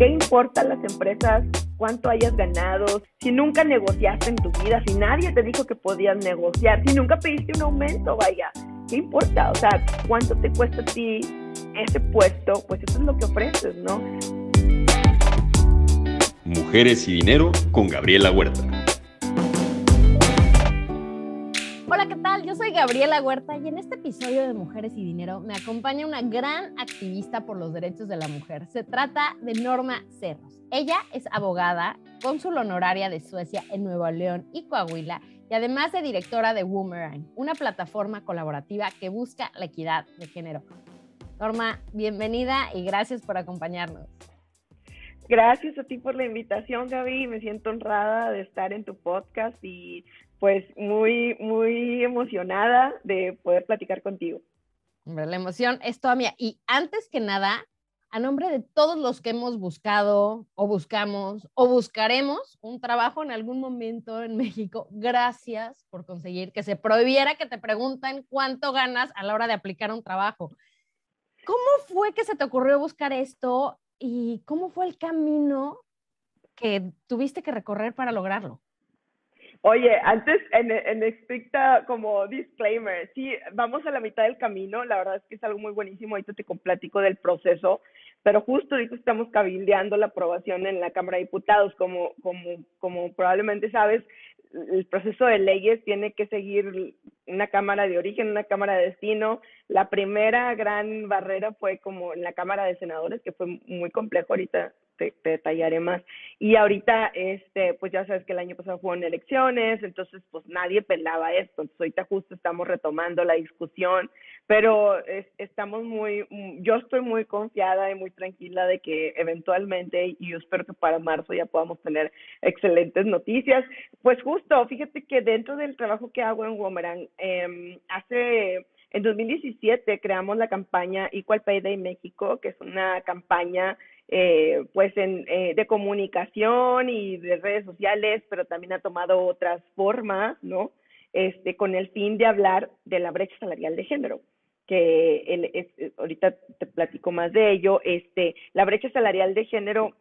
¿Qué importa las empresas cuánto hayas ganado? Si nunca negociaste en tu vida, si nadie te dijo que podías negociar, si nunca pediste un aumento, vaya, ¿qué importa? O sea, ¿cuánto te cuesta a ti ese puesto? Pues eso es lo que ofreces, ¿no? Mujeres y Dinero con Gabriela Huerta. Gabriela Huerta y en este episodio de Mujeres y Dinero me acompaña una gran activista por los derechos de la mujer. Se trata de Norma Cerros. Ella es abogada, cónsul honoraria de Suecia en Nuevo León y Coahuila y además de directora de Woomerang, una plataforma colaborativa que busca la equidad de género. Norma, bienvenida y gracias por acompañarnos. Gracias a ti por la invitación, Gaby. Me siento honrada de estar en tu podcast y pues muy, muy emocionada de poder platicar contigo. La emoción es toda mía. Y antes que nada, a nombre de todos los que hemos buscado o buscamos o buscaremos un trabajo en algún momento en México, gracias por conseguir que se prohibiera que te pregunten cuánto ganas a la hora de aplicar un trabajo. ¿Cómo fue que se te ocurrió buscar esto y cómo fue el camino que tuviste que recorrer para lograrlo? Oye, antes en, en estricta como disclaimer, sí, vamos a la mitad del camino, la verdad es que es algo muy buenísimo, ahorita te platico del proceso, pero justo ahorita estamos cabildeando la aprobación en la Cámara de Diputados, como, como, como probablemente sabes, el proceso de leyes tiene que seguir una cámara de origen, una cámara de destino. La primera gran barrera fue como en la Cámara de Senadores, que fue muy complejo. Ahorita te, detallaré más. Y ahorita, este, pues ya sabes que el año pasado fueron elecciones, entonces pues nadie pelaba esto. Entonces ahorita justo estamos retomando la discusión, pero estamos muy, yo estoy muy confiada y muy tranquila de que eventualmente, y yo espero que para marzo ya podamos tener excelentes noticias. Pues justo, fíjate que dentro del trabajo que hago en Womerang, eh, hace en 2017 creamos la campaña Equal Pay Day México, que es una campaña eh, pues en, eh, de comunicación y de redes sociales, pero también ha tomado otras formas, ¿no? Este, con el fin de hablar de la brecha salarial de género que el, es, ahorita te platico más de ello, este, la brecha salarial de género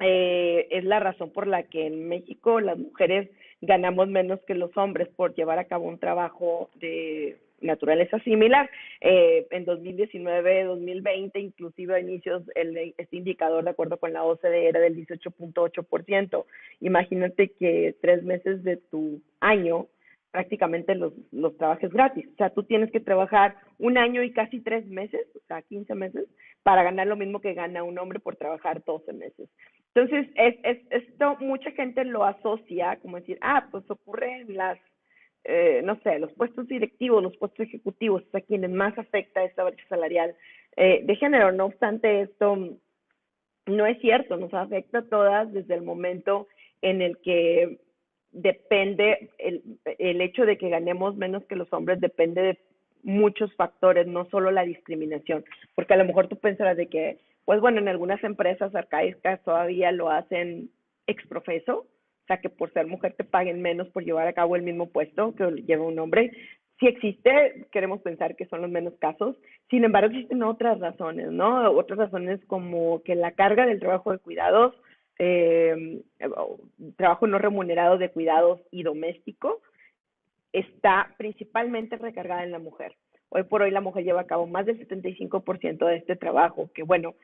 eh, es la razón por la que en México las mujeres ganamos menos que los hombres por llevar a cabo un trabajo de naturaleza similar. Eh, en 2019, 2020, inclusive a inicios, el, este indicador, de acuerdo con la OCDE, era del 18.8%. Imagínate que tres meses de tu año prácticamente los, los trabajes gratis. O sea, tú tienes que trabajar un año y casi tres meses, o sea, 15 meses, para ganar lo mismo que gana un hombre por trabajar 12 meses. Entonces, es, es, esto mucha gente lo asocia como decir, ah, pues ocurre las eh, no sé, los puestos directivos, los puestos ejecutivos, a quienes más afecta esta brecha salarial eh, de género. No obstante, esto no es cierto, nos afecta a todas desde el momento en el que depende, el, el hecho de que ganemos menos que los hombres depende de muchos factores, no solo la discriminación, porque a lo mejor tú pensarás de que, pues bueno, en algunas empresas arcaicas todavía lo hacen exprofeso, o sea, que por ser mujer te paguen menos por llevar a cabo el mismo puesto que lleva un hombre. Si existe, queremos pensar que son los menos casos. Sin embargo, existen otras razones, ¿no? Otras razones como que la carga del trabajo de cuidados, eh, trabajo no remunerado de cuidados y doméstico, está principalmente recargada en la mujer. Hoy por hoy la mujer lleva a cabo más del 75% de este trabajo, que bueno,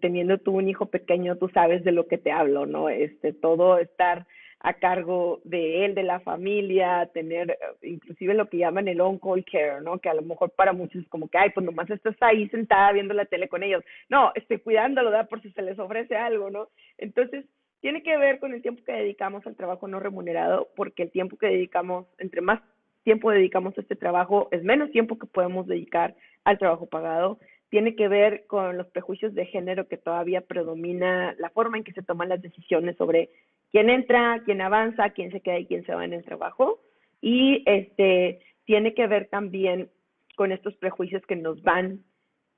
teniendo tú un hijo pequeño, tú sabes de lo que te hablo, ¿no? Este, todo estar a cargo de él, de la familia, tener eh, inclusive lo que llaman el on-call care, ¿no? Que a lo mejor para muchos es como que, ay, pues nomás estás ahí sentada viendo la tele con ellos. No, estoy cuidándolo, ¿da? Por si se les ofrece algo, ¿no? Entonces, tiene que ver con el tiempo que dedicamos al trabajo no remunerado, porque el tiempo que dedicamos, entre más tiempo dedicamos a este trabajo, es menos tiempo que podemos dedicar al trabajo pagado. Tiene que ver con los prejuicios de género que todavía predomina la forma en que se toman las decisiones sobre quién entra, quién avanza, quién se queda y quién se va en el trabajo. Y este tiene que ver también con estos prejuicios que nos van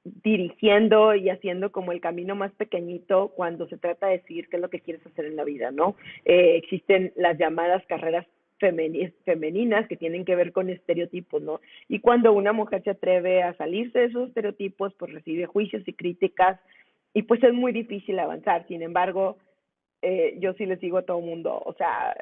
dirigiendo y haciendo como el camino más pequeñito cuando se trata de decidir qué es lo que quieres hacer en la vida, ¿no? Eh, existen las llamadas carreras femeninas que tienen que ver con estereotipos, ¿no? Y cuando una mujer se atreve a salirse de esos estereotipos, pues recibe juicios y críticas y pues es muy difícil avanzar. Sin embargo, eh, yo sí les digo a todo mundo, o sea,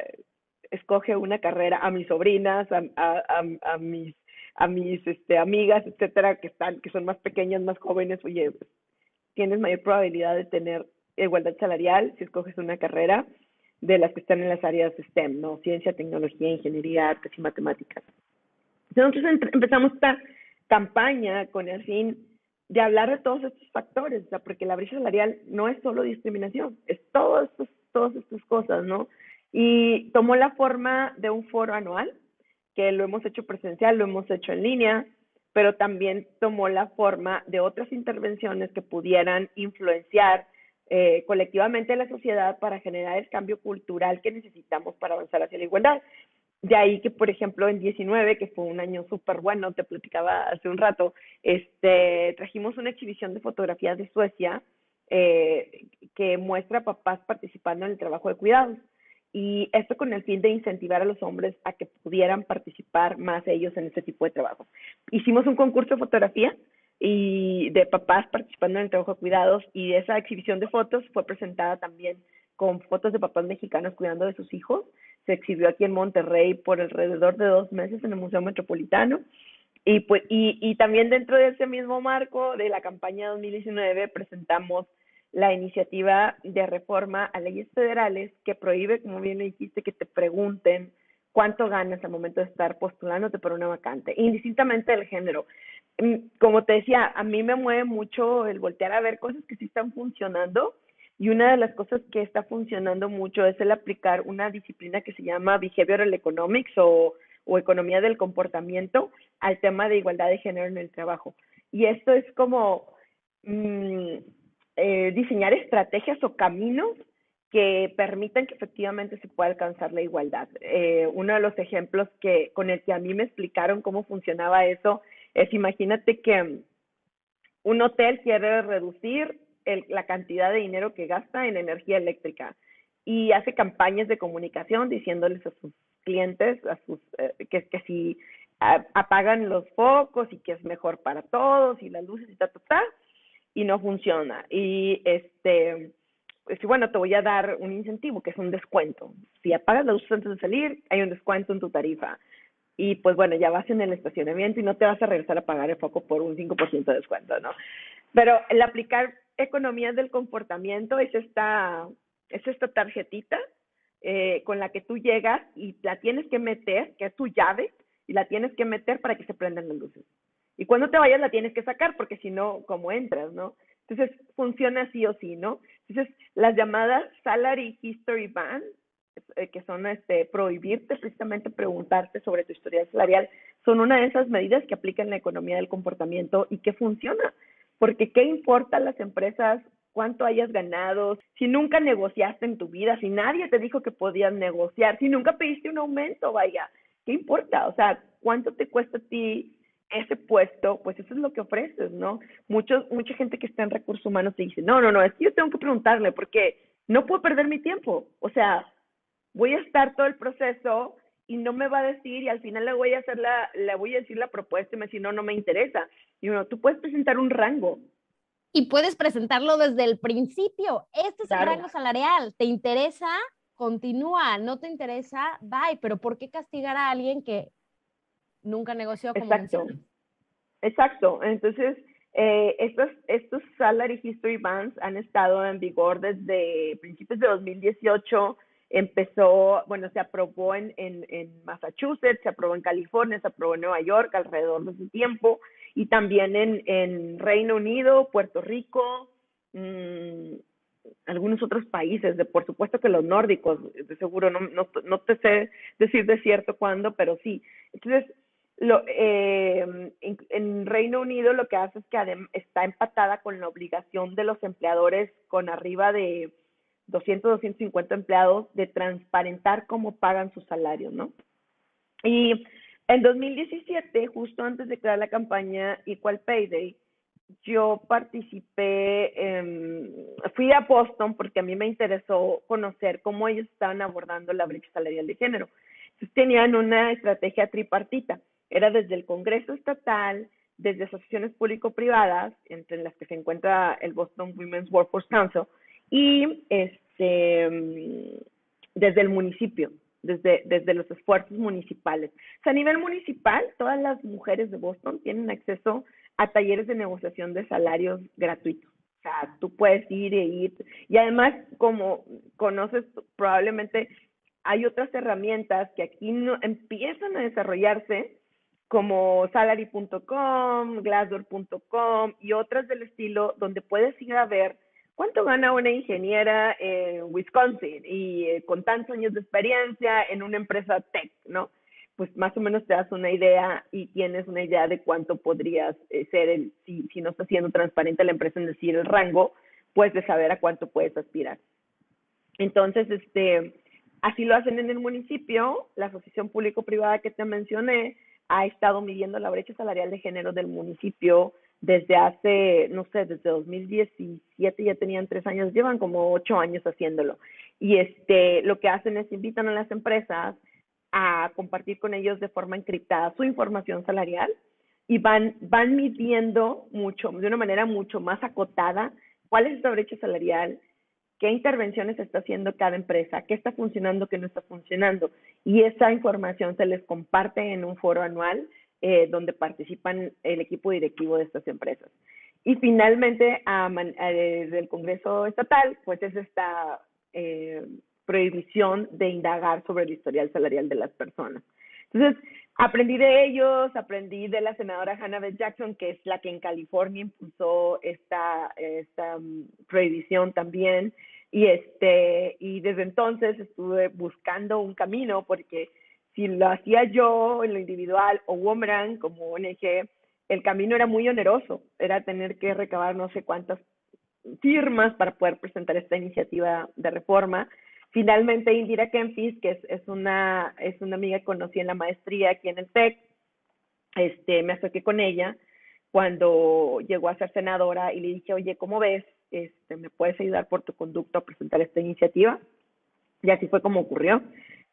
escoge una carrera a mis sobrinas, a, a, a, mis a mis este, amigas, etcétera, que están, que son más pequeñas, más jóvenes, oye, tienes mayor probabilidad de tener igualdad salarial si escoges una carrera de las que están en las áreas STEM, ¿no? Ciencia, tecnología, ingeniería, artes y matemáticas. Entonces empezamos esta campaña con el fin de hablar de todos estos factores, o sea, porque la brecha salarial no es solo discriminación, es todas todas estas cosas, ¿no? Y tomó la forma de un foro anual, que lo hemos hecho presencial, lo hemos hecho en línea, pero también tomó la forma de otras intervenciones que pudieran influenciar eh, colectivamente la sociedad para generar el cambio cultural que necesitamos para avanzar hacia la igualdad. De ahí que, por ejemplo, en 19, que fue un año súper bueno, te platicaba hace un rato, este, trajimos una exhibición de fotografías de Suecia eh, que muestra a papás participando en el trabajo de cuidados y esto con el fin de incentivar a los hombres a que pudieran participar más ellos en este tipo de trabajo. Hicimos un concurso de fotografía y de papás participando en el trabajo de cuidados y esa exhibición de fotos fue presentada también con fotos de papás mexicanos cuidando de sus hijos. Se exhibió aquí en Monterrey por alrededor de dos meses en el Museo Metropolitano. Y, pues, y, y también dentro de ese mismo marco de la campaña 2019 presentamos la iniciativa de reforma a leyes federales que prohíbe, como bien le dijiste, que te pregunten cuánto ganas al momento de estar postulándote por una vacante, indistintamente del género. Mm, como te decía, a mí me mueve mucho el voltear a ver cosas que sí están funcionando y una de las cosas que está funcionando mucho es el aplicar una disciplina que se llama Behavioral Economics o, economía del comportamiento al tema de igualdad de género en el trabajo. Y esto es como... Mmm, eh, diseñar estrategias o caminos que permitan que efectivamente se pueda alcanzar la igualdad. Eh, uno de los ejemplos que con el que a mí me explicaron cómo funcionaba eso es imagínate que un hotel quiere reducir la cantidad de dinero que gasta en energía eléctrica y hace campañas de comunicación diciéndoles a sus clientes a sus eh, que, si apagan los focos y que es mejor para todos y las luces y ta, ta, ta y no funciona. Y este, pues bueno, te voy a dar un incentivo, que es un descuento. Si apagas la luz antes de salir, hay un descuento en tu tarifa. Y pues bueno, ya vas en el estacionamiento y no te vas a regresar a pagar el foco por un 5% de descuento, ¿no? Pero el aplicar economías del comportamiento es esta, es esta tarjetita eh, con la que tú llegas y la tienes que meter, que es tu llave, y la tienes que meter para que se prendan las luces. Y cuando te vayas la tienes que sacar porque si no, ¿cómo entras, no? Entonces funciona sí o sí, ¿no? Entonces las llamadas salary history ban, eh, que son este prohibirte precisamente preguntarte sobre tu historia salarial, son una de esas medidas que aplican la economía del comportamiento y que funciona. Porque qué importa a las empresas cuánto hayas ganado, si nunca negociaste en tu vida, si nadie te dijo que podías negociar, si nunca pediste un aumento, vaya, ¿qué importa? O sea, ¿cuánto te cuesta a ti ese puesto, pues eso es lo que ofreces, ¿no? Muchos, mucha gente que está en recursos humanos te dice, no, no, no, es que yo tengo que preguntarle porque no puedo perder mi tiempo. O sea, voy a estar todo el proceso y no me va a decir y al final le voy a hacer la, le voy a decir la propuesta y me dice, no, no me interesa. Y uno, tú puedes presentar un rango. Y puedes presentarlo desde el principio. Este es el rango salarial. ¿Te interesa? Continúa. ¿No te interesa? Bye. Pero ¿por qué castigar a alguien que nunca negoció como Exacto. Exacto. Entonces, eh, estos, estos Salary History Bans han estado en vigor desde principios de 2018. Empezó, bueno, se aprobó en, en, en Massachusetts, se aprobó en California, se aprobó en Nueva York alrededor de ese tiempo, y también en, en Reino Unido, Puerto Rico, mmm, algunos otros países, de por supuesto que los nórdicos, de seguro no, no, no te sé decir de cierto cuándo, pero sí. Entonces, lo, eh, en, Reino Unido lo que hace es que está empatada con la obligación de los empleadores con arriba de 200, 250 empleados de transparentar cómo pagan sus salarios, ¿no? Y en 2017, justo antes de crear la campaña Equal Pay Day, yo participé, fui a Boston porque a mí me interesó conocer cómo ellos estaban abordando la brecha salarial de género. Entonces tenían una estrategia tripartita era desde el Congreso Estatal, desde asociaciones público-privadas, entre las que se encuentra el Boston Women's Workforce Council, y este, mm, desde el municipio, desde, desde los esfuerzos municipales. O sea, a nivel municipal, todas las mujeres de Boston tienen acceso a talleres de negociación de salarios gratuitos. O sea, tú puedes ir e ir. Y además, como conoces, probablemente hay otras herramientas que aquí no, empiezan a desarrollarse, como salary.com, glassdoor.com y otras del estilo, donde puedes ir a ver cuánto gana una ingeniera en Wisconsin y eh, con tantos años de experiencia en una empresa tech, ¿no? Pues más o menos te das una idea y tienes una idea de cuánto podrías eh, ser el, si, si no está siendo transparente la empresa en decir el rango, pues de saber a cuánto puedes aspirar. Entonces, este, así lo hacen en el municipio, la asociación público-privada que te mencioné, ha estado midiendo la brecha salarial de género del municipio desde hace, no sé, desde 2017 ya tenían tres años, llevan como ocho años haciéndolo. Y este, lo que hacen es invitan a las empresas a compartir con ellos de forma encriptada su información salarial y van, van midiendo mucho, de una manera mucho más acotada, cuál es esa brecha salarial, qué intervenciones está haciendo cada empresa, qué está funcionando, qué no está funcionando. Y esa información se les comparte en un foro anual eh, donde participan el equipo directivo de estas empresas. Y finalmente, desde el Congreso Estatal, pues es esta eh, prohibición de indagar sobre el historial salarial de las personas. Entonces, aprendí de ellos, aprendí de la senadora Hannah Beth Jackson, que es la que en California impulsó esta, esta um, prohibición también. Y, este, y desde entonces estuve buscando un camino porque si lo hacía yo en lo individual o Woman como ONG, el camino era muy oneroso, era tener que recabar no sé cuántas firmas para poder presentar esta iniciativa de reforma Finalmente, Indira Kempis, que es, es, una, es una amiga que conocí en la maestría aquí en el TEC, este, me acerqué con ella cuando llegó a ser senadora y le dije, oye, ¿cómo ves? Este, ¿Me puedes ayudar por tu conducto a presentar esta iniciativa? Y así fue como ocurrió.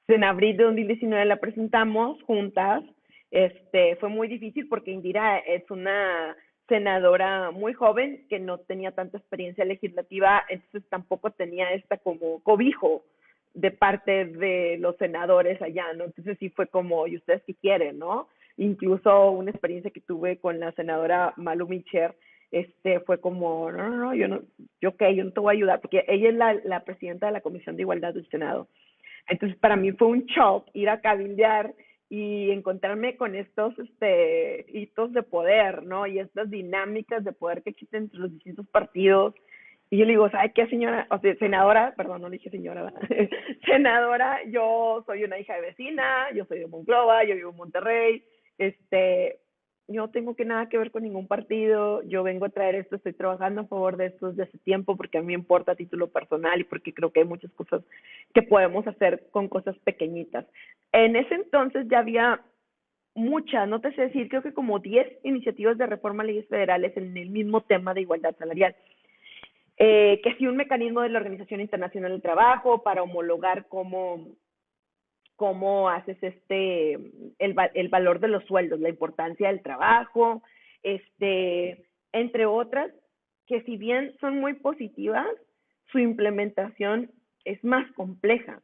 En abril de 2019 la presentamos juntas. Este, fue muy difícil porque Indira es una senadora muy joven que no tenía tanta experiencia legislativa, entonces tampoco tenía esta como cobijo de parte de los senadores allá, ¿no? Entonces sí fue como, ¿y ustedes qué quieren, no? Incluso una experiencia que tuve con la senadora Malu Micher, este, fue como, no, no, no, yo no, yo qué, yo no te voy a ayudar, porque ella es la, la presidenta de la Comisión de Igualdad del Senado. Entonces para mí fue un shock ir a cabildear y encontrarme con estos este, hitos de poder, ¿no? Y estas dinámicas de poder que existen entre los distintos partidos. Y yo le digo, ¿sabe qué, señora? O sea, senadora, perdón, no le dije señora, senadora, yo soy una hija de vecina, yo soy de Monclova, yo vivo en Monterrey, este, yo no tengo que nada que ver con ningún partido, yo vengo a traer esto, estoy trabajando a favor de esto desde hace tiempo porque a mí importa a título personal y porque creo que hay muchas cosas que podemos hacer con cosas pequeñitas. En ese entonces ya había muchas, no te sé decir, creo que como 10 iniciativas de reforma a leyes federales en el mismo tema de igualdad salarial. Eh, que sí un mecanismo de la Organización Internacional del Trabajo para homologar cómo cómo haces este el, el valor de los sueldos, la importancia del trabajo, este, entre otras, que si bien son muy positivas, su implementación es más compleja.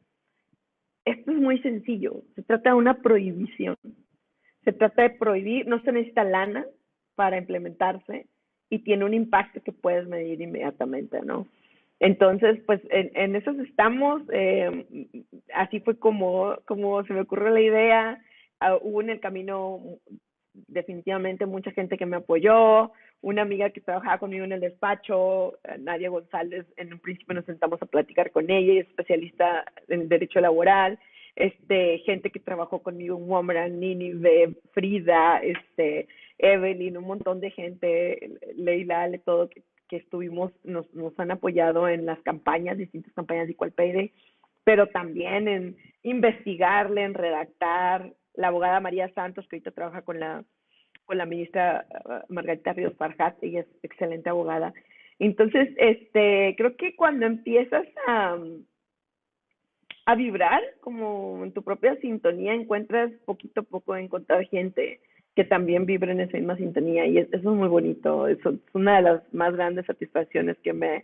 Esto es muy sencillo, se trata de una prohibición. Se trata de prohibir, no se necesita lana para implementarse y tiene un impacto que puedes medir inmediatamente, ¿no? Entonces, pues en, en esos estamos, eh, así fue como, como se me ocurrió la idea, uh, hubo en el camino definitivamente mucha gente que me apoyó, una amiga que trabajaba conmigo en el despacho, eh, Nadia González, en un principio nos sentamos a platicar con ella, es especialista en derecho laboral, este, gente que trabajó conmigo en Woman, Ninive, Frida, este, Evelyn, un montón de gente, Leila, todo, que estuvimos, nos, nos han apoyado en las campañas, distintas campañas de Equal pero también en investigarle, en redactar. La abogada María Santos, que ahorita trabaja con la, con la ministra uh, Margarita Ríos Farjat, ella es excelente abogada. Entonces, este, creo que cuando empiezas a, a vibrar como en tu propia sintonía, encuentras poquito a poco encontrar gente que también vibren en esa misma sintonía y eso es muy bonito, es una de las más grandes satisfacciones que me,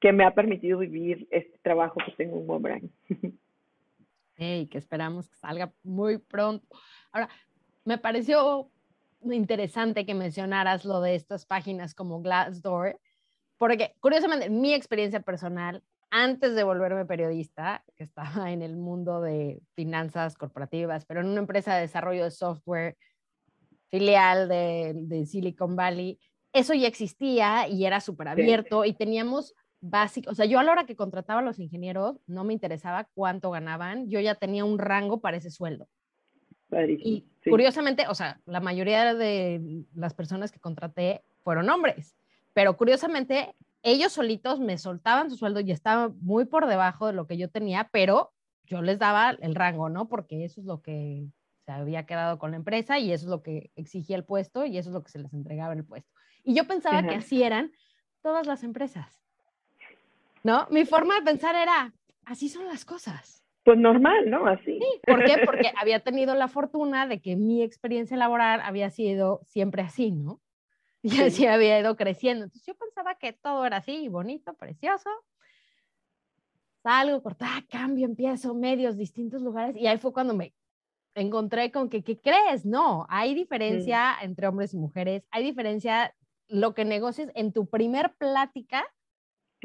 que me ha permitido vivir este trabajo que tengo en Wobrang. Y que esperamos que salga muy pronto. Ahora, me pareció interesante que mencionaras lo de estas páginas como Glassdoor, porque curiosamente mi experiencia personal, antes de volverme periodista, que estaba en el mundo de finanzas corporativas, pero en una empresa de desarrollo de software filial de, Silicon Valley, eso ya existía y era súper abierto y teníamos básico, o sea, yo a la hora que contrataba a los ingenieros no me interesaba cuánto ganaban, yo ya tenía un rango para ese sueldo. Y curiosamente, o sea, la mayoría de las personas que contraté fueron hombres, pero curiosamente ellos solitos me soltaban su sueldo y estaba muy por debajo de lo que yo tenía, pero yo les daba el rango, ¿no? Porque eso es lo que se había quedado con la empresa y eso es lo que exigía el puesto y eso es lo que se les entregaba en el puesto. Y yo pensaba que así eran todas las empresas. ¿No? Mi forma de pensar era, así son las cosas. Pues normal, ¿no? Así. Sí, ¿por qué? Porque había tenido la fortuna de que mi experiencia laboral había sido siempre así, ¿no? Y así había ido creciendo. Entonces yo pensaba que todo era así, bonito, precioso. Salgo, cortada, cambio, empiezo, medios, distintos lugares. Y ahí fue cuando me encontré con que, ¿qué crees? No, hay diferencia entre hombres y mujeres, hay diferencia lo que negocies en tu primer plática,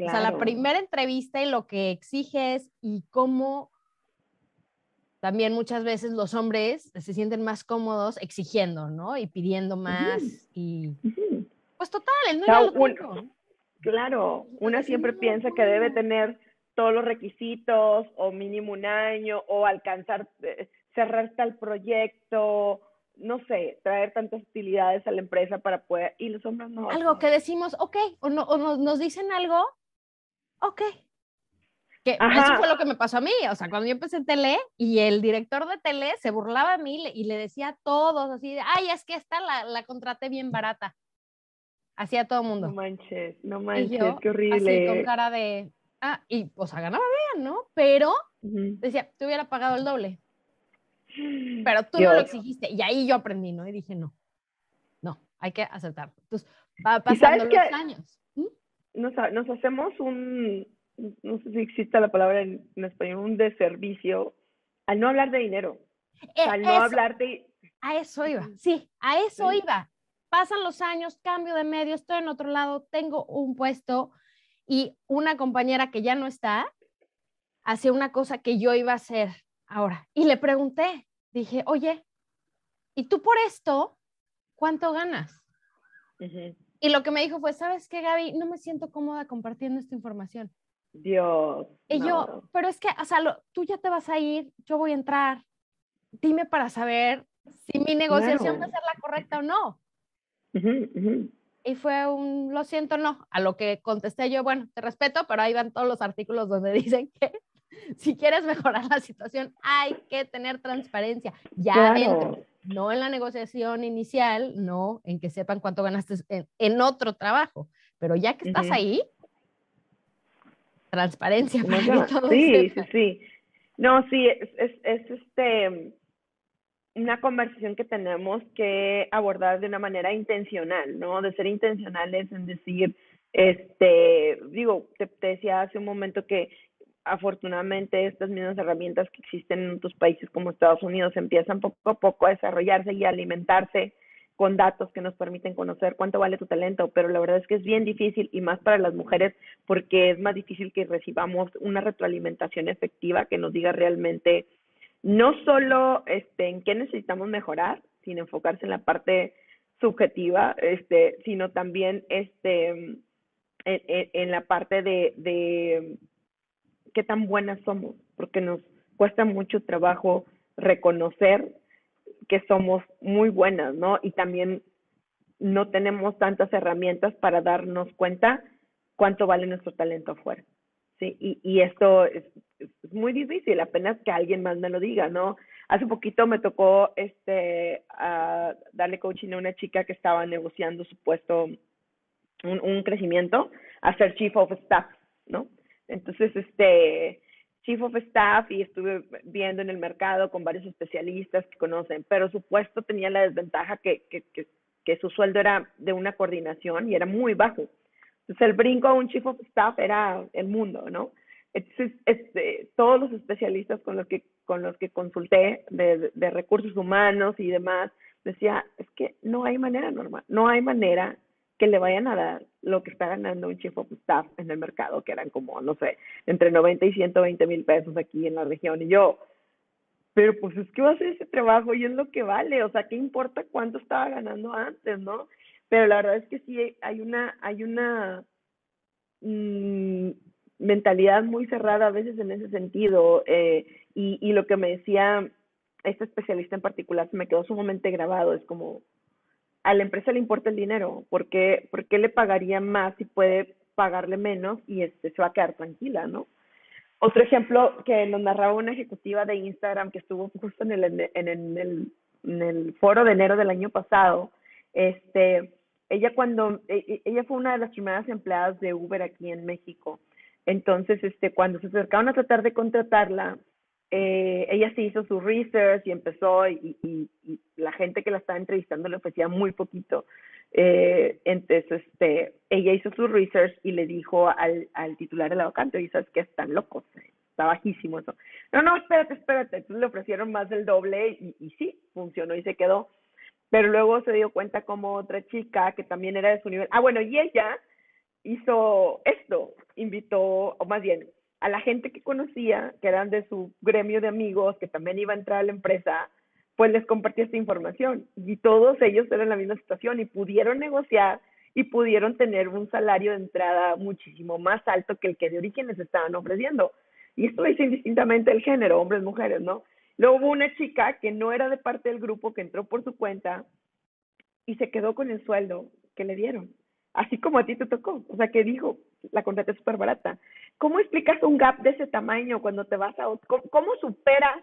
o sea, la primera entrevista y lo que exiges y cómo también muchas veces los hombres se sienten más cómodos exigiendo, ¿no? Y pidiendo más y pues total, el no Claro, una siempre piensa que debe tener todos los requisitos o mínimo un año o alcanzar, eh, cerrar tal proyecto, no sé, traer tantas utilidades a la empresa para poder, y los hombres no. Algo que decimos, ok, o, no, o nos, nos dicen algo, ok, que eso fue lo que me pasó a mí, o sea, cuando yo empecé en tele y el director de tele se burlaba de mí y le decía a todos así ay, es que esta la, la contraté bien barata. Hacía todo el mundo. No manches, no manches, qué horrible. Así con cara de, ah, y o sea, ganaba bien, ¿no? Pero decía, te hubiera pagado el doble. Pero tú no lo exigiste. Y ahí yo aprendí, ¿no? Y dije, no, no, hay que aceptarlo. Entonces, va pasando los años. ¿Mm? Nos, nos hacemos un, no sé si existe la palabra en, español, un deservicio, al no hablar de dinero. Eh, al no hablar de... A eso iba, sí, a eso iba. Pasan los años, cambio de medio, estoy en otro lado, tengo un puesto y una compañera que ya no está, hacía una cosa que yo iba a hacer ahora. Y le pregunté, dije, oye, ¿y tú por esto cuánto ganas? Y lo que me dijo fue, ¿sabes qué, Gaby? No me siento cómoda compartiendo esta información. Dios. Y yo, pero es que, o sea, tú ya te vas a ir, yo voy a entrar. Dime para saber si mi negociación va a ser la correcta o no. Y fue un, lo siento, no. A lo que contesté yo, bueno, te respeto, pero ahí van todos los artículos donde dicen que si quieres mejorar la situación, hay que tener transparencia ya adentro, no en la negociación inicial, no en que sepan cuánto ganaste en, otro trabajo, pero ya que estás ahí, transparencia para sí, sí, sí. No, sí, es, es, es, este una conversación que tenemos que abordar de una manera intencional, ¿no? De ser intencionales en decir, este, digo, te, decía hace un momento que afortunadamente estas mismas herramientas que existen en otros países como Estados Unidos empiezan poco a poco a desarrollarse y a alimentarse con datos que nos permiten conocer cuánto vale tu talento, pero la verdad es que es bien difícil y más para las mujeres porque es más difícil que recibamos una retroalimentación efectiva que nos diga realmente no solo este en qué necesitamos mejorar, sin enfocarse en la parte subjetiva, este, sino también este en, en la parte de, de qué tan buenas somos, porque nos cuesta mucho trabajo reconocer que somos muy buenas, ¿no? Y también no tenemos tantas herramientas para darnos cuenta cuánto vale nuestro talento afuera. Sí, y, y esto es, muy difícil, apenas que alguien más me lo diga, ¿no? Hace poquito me tocó este darle coaching a una chica que estaba negociando su puesto, un, un crecimiento, a ser chief of staff, ¿no? Entonces, este, chief of staff y estuve viendo en el mercado con varios especialistas que conocen, pero su puesto tenía la desventaja que, que, que, que su sueldo era de una coordinación y era muy bajo. Entonces el brinco a un chief of staff era el mundo, ¿no? Entonces, este, todos los especialistas con los que, con los que consulté de, de recursos humanos y demás, decía, es que no hay manera normal, no hay manera que le vayan a dar lo que está ganando un chief of staff en el mercado, que eran como, no sé, entre 90 y 120 mil pesos aquí en la región. Y yo, pero pues es que va a hacer ese trabajo y es lo que vale, o sea, ¿qué importa cuánto estaba ganando antes, no? Pero la verdad es que sí hay una, hay una mmm, mentalidad muy cerrada a veces en ese sentido. Eh, y, y lo que me decía este especialista en particular se me quedó sumamente grabado, es como, a la empresa le importa el dinero, ¿por qué, le pagaría más si puede pagarle menos y este, se va a quedar tranquila, ¿no? Otro ejemplo que nos narraba una ejecutiva de Instagram que estuvo justo en el, en el, en el foro de enero del año pasado, este, ella cuando, e, e, ella fue una de las primeras empleadas de Uber aquí en México, entonces, este, cuando se acercaron a tratar de contratarla, eh, ella sí hizo su research y empezó y, y, la gente que la estaba entrevistando le ofrecía muy poquito. Eh, entonces, este, ella hizo su research y le dijo al, al titular de la vacante, y sabes que están locos, está bajísimo eso. No, no, espérate, espérate. Entonces le ofrecieron más del doble y, y sí, funcionó y se quedó. Pero luego se dio cuenta como otra chica que también era de su nivel. Ah, bueno, y ella hizo esto, invitó, o más bien, a la gente que conocía, que eran de su gremio de amigos, que también iba a entrar a la empresa, pues les compartía esta información. Y todos ellos eran en la misma situación y pudieron negociar y pudieron tener un salario de entrada muchísimo más alto que el que de origen les estaban ofreciendo. Y esto hizo indistintamente el género, hombres, mujeres, ¿no? Luego hubo una chica que no era de parte del grupo, que entró por su cuenta y se quedó con el sueldo que le dieron así como a ti te tocó. O sea, que dijo, la contraté súper barata. ¿Cómo explicas un gap de ese tamaño cuando te vas a... ¿Cómo, cómo superas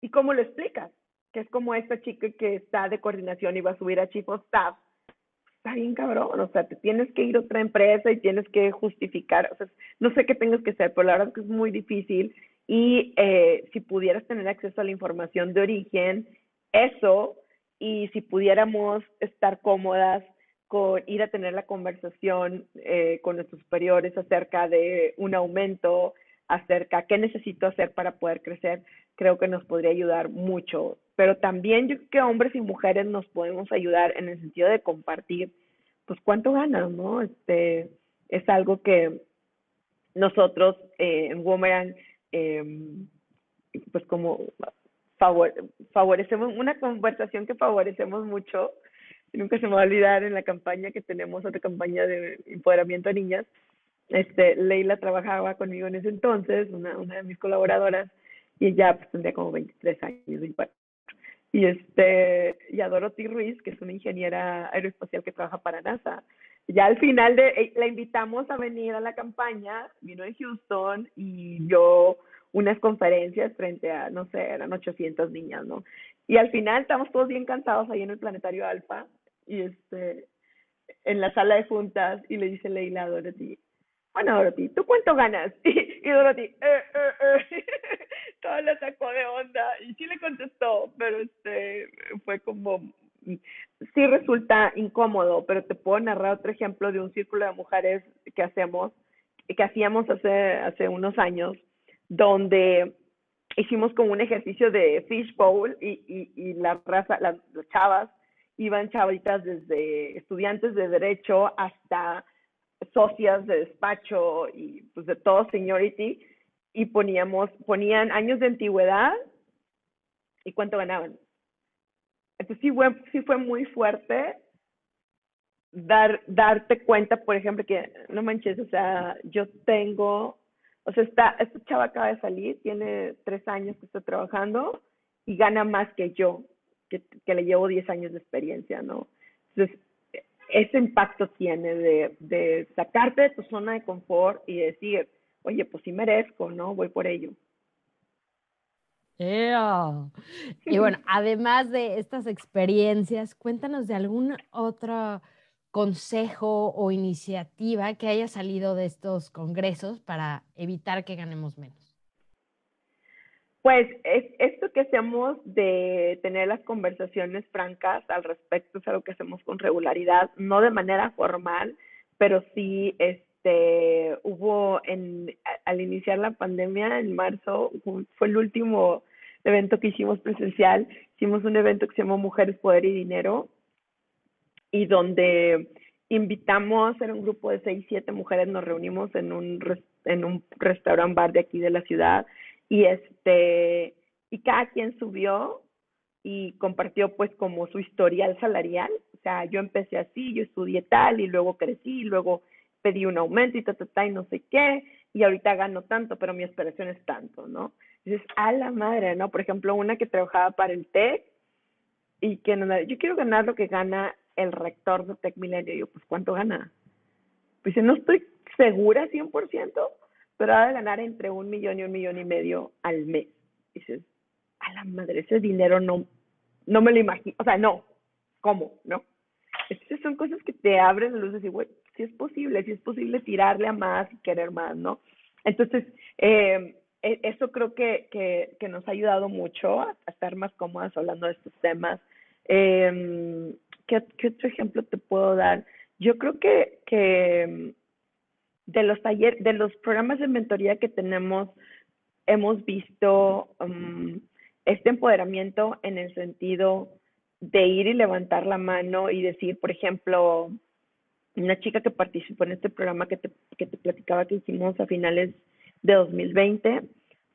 y cómo lo explicas? Que es como esta chica que está de coordinación y va a subir a Chief. Está bien cabrón, o sea, te tienes que ir a otra empresa y tienes que justificar, o sea, no sé qué tengas que hacer, pero la verdad es que es muy difícil y eh, si pudieras tener acceso a la información de origen, eso, y si pudiéramos estar cómodas con ir a tener la conversación eh, con nuestros superiores acerca de un aumento, acerca qué necesito hacer para poder crecer, creo que nos podría ayudar mucho. Pero también yo creo que hombres y mujeres nos podemos ayudar en el sentido de compartir, pues cuánto ganan, ¿no? Este es algo que nosotros eh, en Womerang, eh, pues como favor, favorecemos una conversación que favorecemos mucho nunca se me va a olvidar en la campaña que tenemos, otra campaña de empoderamiento a niñas. Este, Leila trabajaba conmigo en ese entonces, una, una de mis colaboradoras, y ella pues, tendría como 23 años, 24. Y, este, y a Dorothy Ruiz, que es una ingeniera aeroespacial que trabaja para NASA. Ya al final de, eh, la invitamos a venir a la campaña, vino en Houston y dio unas conferencias frente a, no sé, eran 800 niñas, ¿no? Y al final estamos todos bien cansados ahí en el planetario Alfa y este, en la sala de juntas y le dice Leila a Dorothy, bueno Dorothy, ¿tú cuánto ganas? Y, y Dorothy, eh, eh, eh. todo lo sacó de onda y sí le contestó, pero este fue como, sí resulta incómodo, pero te puedo narrar otro ejemplo de un círculo de mujeres que hacemos, que hacíamos hace, hace unos años, donde hicimos como un ejercicio de fishbowl y, y, y la raza, las chavas iban chavitas desde estudiantes de derecho hasta socias de despacho y pues de todo seniority y poníamos, ponían años de antigüedad y cuánto ganaban. Entonces sí fue, sí fue muy fuerte dar, darte cuenta, por ejemplo, que no manches, o sea, yo tengo, o sea, esta, esta chava acaba de salir, tiene tres años que está trabajando y gana más que yo que, que le llevo 10 años de experiencia, ¿no? Entonces, ese impacto tiene de, de sacarte de tu zona de confort y decir, oye, pues sí merezco, ¿no? Voy por ello. Yeah. Y bueno, además de estas experiencias, cuéntanos de algún otro consejo o iniciativa que haya salido de estos congresos para evitar que ganemos menos. Pues es, esto que hacemos de tener las conversaciones francas al respecto es algo que hacemos con regularidad, no de manera formal, pero sí este hubo en al iniciar la pandemia en marzo fue el último evento que hicimos presencial, hicimos un evento que se llamó Mujeres, Poder y Dinero y donde invitamos, era un grupo de seis, siete mujeres, nos reunimos en un, en un restaurant bar de aquí de la ciudad y este, y cada quien subió y compartió pues como su historial salarial, o sea, yo empecé así, yo estudié tal y luego crecí y luego pedí un aumento y ta, ta, ta, y no sé qué, y ahorita gano tanto, pero mi aspiración es tanto, ¿no? Dices, a la madre, ¿no? Por ejemplo, una que trabajaba para el TEC y que no, yo quiero ganar lo que gana el rector de Tech Milenio. Y yo, pues, ¿cuánto gana? Pues no estoy segura 100%, pero ha de ganar entre un millón y un millón y medio al mes. Dices, a la madre, ese dinero no, no me lo imagino. O sea, no, ¿cómo? ¿No? Entonces son cosas que te abren la luz y güey, si es posible, si es posible tirarle a más y querer más, ¿no? Entonces, eh, eso creo que, que, que, nos ha ayudado mucho a, estar más cómodas hablando de estos temas. Eh, ¿qué, otro ejemplo te puedo dar? Yo creo que, que de los talleres, de los programas de mentoría que tenemos, hemos visto um, este empoderamiento en el sentido de ir y levantar la mano y decir, por ejemplo, una chica que participó en este programa que te, que te platicaba que hicimos a finales de 2020,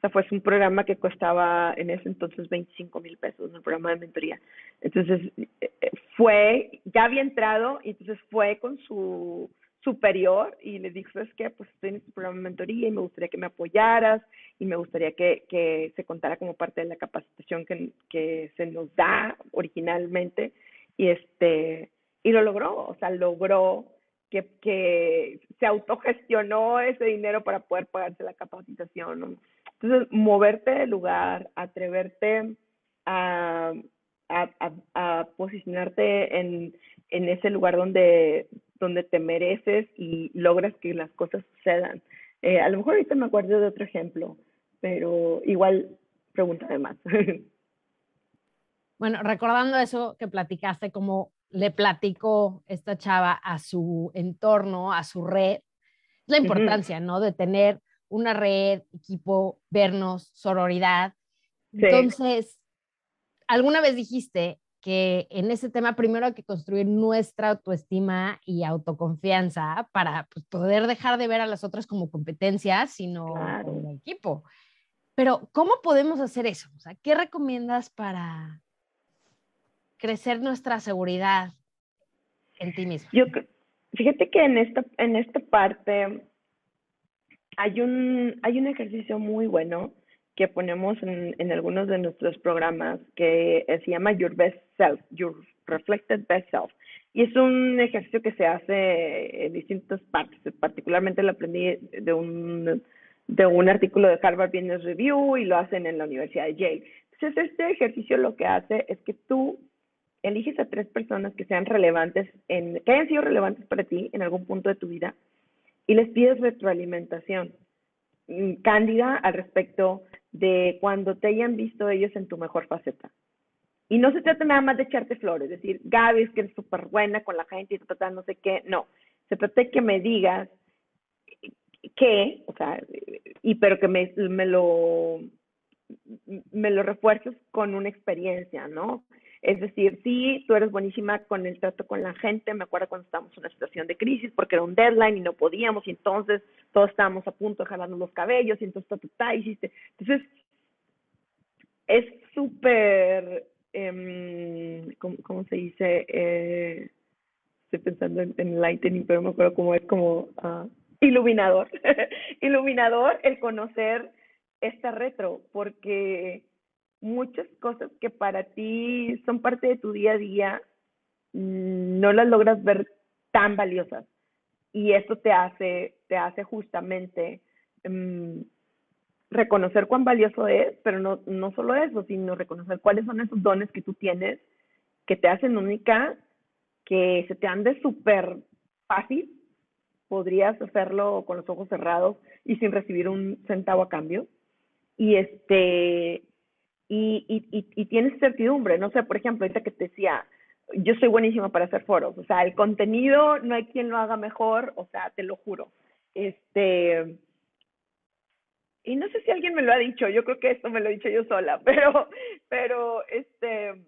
sea, fue un programa que costaba en ese entonces 25 mil pesos, un programa de mentoría. Entonces, eh, fue, ya había entrado, entonces fue con su superior y le dijo, ¿sabes qué? Pues estoy en este programa de mentoría y me gustaría que me apoyaras y me gustaría que, que se contara como parte de la capacitación que, que se nos da originalmente. Y este, y lo logró, o sea, logró que, que se autogestionó ese dinero para poder pagarse la capacitación. Entonces, moverte del lugar, atreverte a, a, posicionarte en, en, ese lugar donde, donde te mereces y logras que las cosas sucedan. Eh, a lo mejor ahorita me acuerdo de otro ejemplo, pero igual pregúntame más. Bueno, recordando eso que platicaste, como le platicó esta chava a su entorno, a su red, la importancia, ¿no? De tener una red, equipo, vernos, sororidad. Entonces, alguna vez dijiste que en ese tema primero hay que construir nuestra autoestima y autoconfianza para pues, poder dejar de ver a las otras como competencias, sino como equipo. Pero, ¿cómo podemos hacer eso? O sea, ¿qué recomiendas para crecer nuestra seguridad en ti mismo? Yo, fíjate que en esta, en esta parte hay un, hay un ejercicio muy bueno que ponemos en, algunos de nuestros programas que se llama Your Best Self, Your Reflected Best Self. Y es un ejercicio que se hace en distintas partes. Particularmente lo aprendí de un, de un artículo de Harvard Business Review y lo hacen en la Universidad de Yale. Entonces, este ejercicio lo que hace es que tú eliges a tres personas que sean relevantes, en, que hayan sido relevantes para ti en algún punto de tu vida y les pides retroalimentación mm, cándida al respecto de cuando te hayan visto ellos en tu mejor faceta. Y no se trata nada más de echarte flores, decir, Gaby, es que eres súper buena con la gente y trata no sé qué. No, se trata de que me digas qué, o sea, y pero que me, me lo me lo refuerces con una experiencia, ¿no? Es decir, sí, tú eres buenísima con el trato con la gente. Me acuerdo cuando estábamos en una situación de crisis porque era un deadline y no podíamos, y entonces todos estábamos a punto de jalarnos los cabellos, y entonces tú, hiciste. Entonces, es súper, eh, ¿cómo, se dice? Eh, estoy pensando en, lightning, pero me acuerdo cómo es como uh, iluminador. iluminador el conocer esta retro, porque muchas cosas que para ti son parte de tu día a día, mm, no las logras ver tan valiosas. Y eso te hace, te hace justamente um, reconocer cuán valioso es, pero no, no solo eso, sino reconocer cuáles son esos dones que tú tienes que te hacen única, que se te ande súper fácil, podrías hacerlo con los ojos cerrados y sin recibir un centavo a cambio y este, y, y, y, tienes certidumbre, no sé, por ejemplo, ahorita que te decía, yo soy buenísima para hacer foros, o sea, el contenido no hay quien lo haga mejor, o sea, te lo juro. Este, y no sé si alguien me lo ha dicho, yo creo que esto me lo he dicho yo sola, pero, pero, este,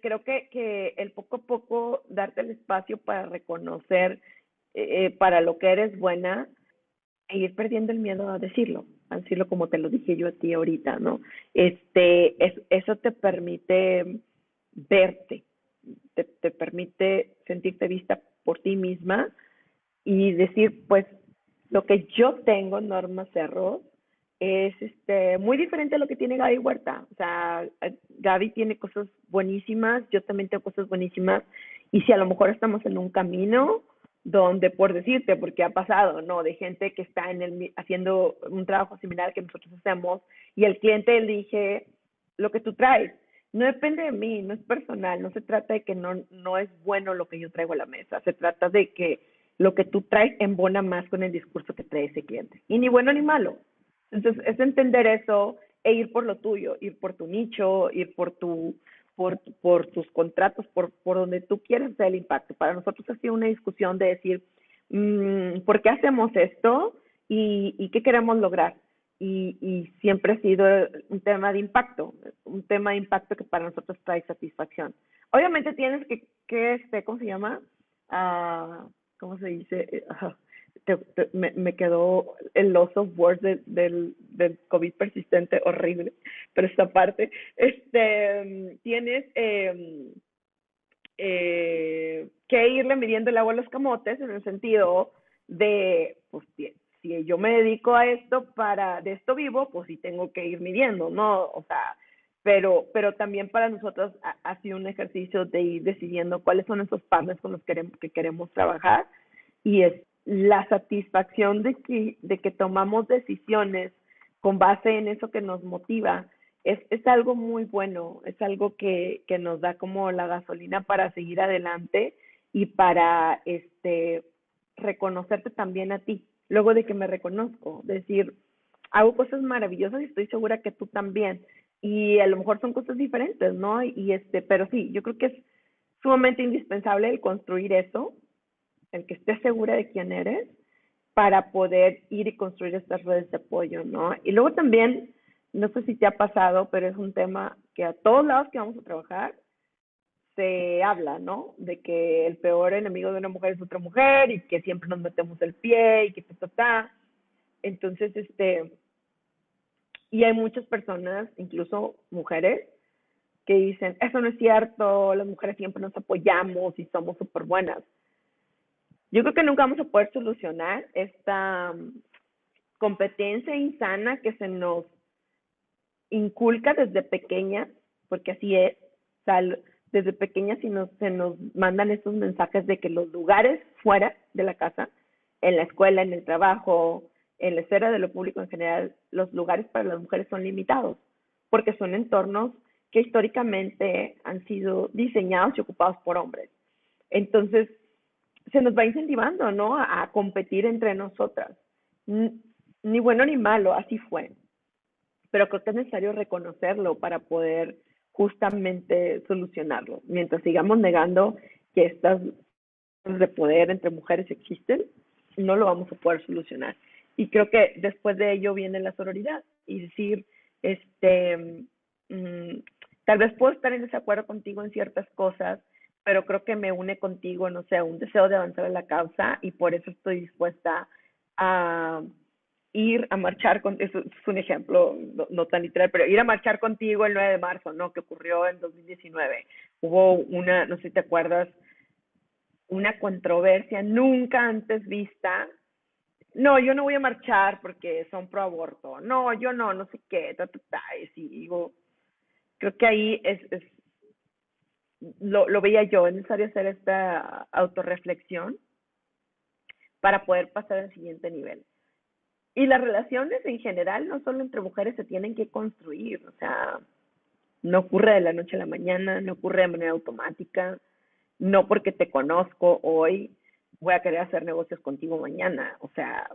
creo que, que el poco a poco darte el espacio para reconocer eh, para lo que eres buena e ir perdiendo el miedo a decirlo, a decirlo como te lo dije yo a ti ahorita, ¿no? Este, es, eso te permite verte, te, te permite sentirte vista por ti misma y decir, pues, lo que yo tengo, Norma Cerro, es este, muy diferente a lo que tiene Gaby Huerta. O sea, Gaby tiene cosas buenísimas, yo también tengo cosas buenísimas, y si a lo mejor estamos en un camino donde, por decirte, porque ha pasado, ¿no? De gente que está en el, haciendo un trabajo similar que nosotros hacemos, y el cliente elige lo que tú traes. No depende de mí, no es personal, no se trata de que no, no es bueno lo que yo traigo a la mesa, se trata de que lo que tú traes embona más con el discurso que trae ese cliente. Y ni bueno ni malo, entonces, es entender eso e ir por lo tuyo, ir por tu nicho, ir por tu por, por tus contratos, por, por donde tú quieres hacer el impacto. Para nosotros ha sido una discusión de decir, mmm, ¿por qué hacemos esto y, y qué queremos lograr? Y, y, siempre ha sido un tema de impacto, un tema de impacto que para nosotros trae satisfacción. Obviamente tienes que, que este, ¿cómo se llama? Uh, ¿Cómo se dice? Uh, me, me, quedó el loss of words del, del COVID persistente horrible, pero esta parte, este, tienes eh, eh, que irle midiendo el agua a los camotes en el sentido de, pues, si yo me dedico a esto para, de esto vivo, pues sí tengo que ir midiendo, ¿no? O sea, pero, pero también para nosotros ha, ha sido un ejercicio de ir decidiendo cuáles son esos partners con los que queremos, que queremos trabajar y es la satisfacción de que, de que tomamos decisiones con base en eso que nos motiva, es, es algo muy bueno, es algo que, que nos da como la gasolina para seguir adelante y para este reconocerte también a ti, luego de que me reconozco, decir, hago cosas maravillosas y estoy segura que tú también. Y a lo mejor son cosas diferentes, ¿no? Y este, pero sí, yo creo que es sumamente indispensable el construir eso el que estés segura de quién eres para poder ir y construir estas redes de apoyo, ¿no? Y luego también, no sé si te ha pasado, pero es un tema que a todos lados que vamos a trabajar se habla, ¿no? De que el peor enemigo de una mujer es otra mujer y que siempre nos metemos el pie y que ta, ta, ta. Entonces, este, y hay muchas personas, incluso mujeres, que dicen, eso no es cierto, las mujeres siempre nos apoyamos y somos súper buenas yo creo que nunca vamos a poder solucionar esta um, competencia insana que se nos inculca desde pequeña, porque así es, desde pequeña si nos, se nos mandan estos mensajes de que los lugares fuera de la casa, en la escuela, en el trabajo, en la esfera de lo público en general, los lugares para las mujeres son limitados, porque son entornos que históricamente han sido diseñados y ocupados por hombres. Entonces, se nos va incentivando, ¿no? A, competir entre nosotras. Ni bueno ni malo, así fue. Pero creo que es necesario reconocerlo para poder justamente solucionarlo. Mientras sigamos negando que estas de poder entre mujeres existen, no lo vamos a poder solucionar. Y creo que después de ello viene la sororidad y decir, este, mm, tal vez puedo estar en desacuerdo contigo en ciertas cosas, pero creo que me une contigo, no sé, un deseo de avanzar en la causa y por eso estoy dispuesta a ir a marchar con, eso es un ejemplo no, tan literal, pero ir a marchar contigo el 9 de marzo, ¿no? Que ocurrió en 2019. Hubo una, no sé si te acuerdas, una controversia nunca antes vista. No, yo no voy a marchar porque son pro aborto. No, yo no, no sé qué, ta, ta, ta. Y digo, creo que ahí es, es lo, lo veía yo, es necesario hacer esta autorreflexión para poder pasar al siguiente nivel. Y las relaciones en general, no solo entre mujeres, se tienen que construir, o sea, no ocurre de la noche a la mañana, no ocurre de manera automática, no porque te conozco hoy voy a querer hacer negocios contigo mañana, o sea,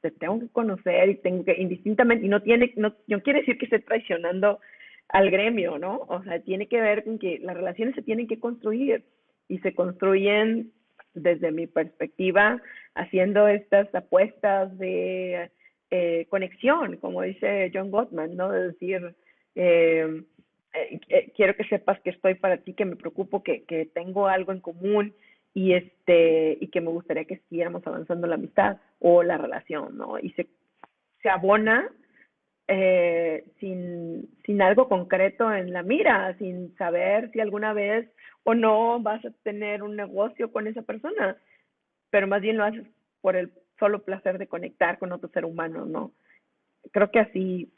te tengo que conocer y tengo que, indistintamente, y no tiene, no, no quiere decir que esté traicionando al gremio, ¿no? O sea, tiene que ver con que las relaciones se tienen que construir y se construyen desde mi perspectiva haciendo estas apuestas de eh, conexión, como dice John Gottman, ¿no? De decir, eh, eh, quiero que sepas que estoy para ti, que me preocupo, que, que tengo algo en común y este y que me gustaría que siguiéramos avanzando la amistad o la relación, ¿no? Y se, se abona eh, sin, sin algo concreto en la mira, sin saber si alguna vez o no vas a tener un negocio con esa persona, pero más bien lo haces por el solo placer de conectar con otro ser humano, ¿no? Creo que así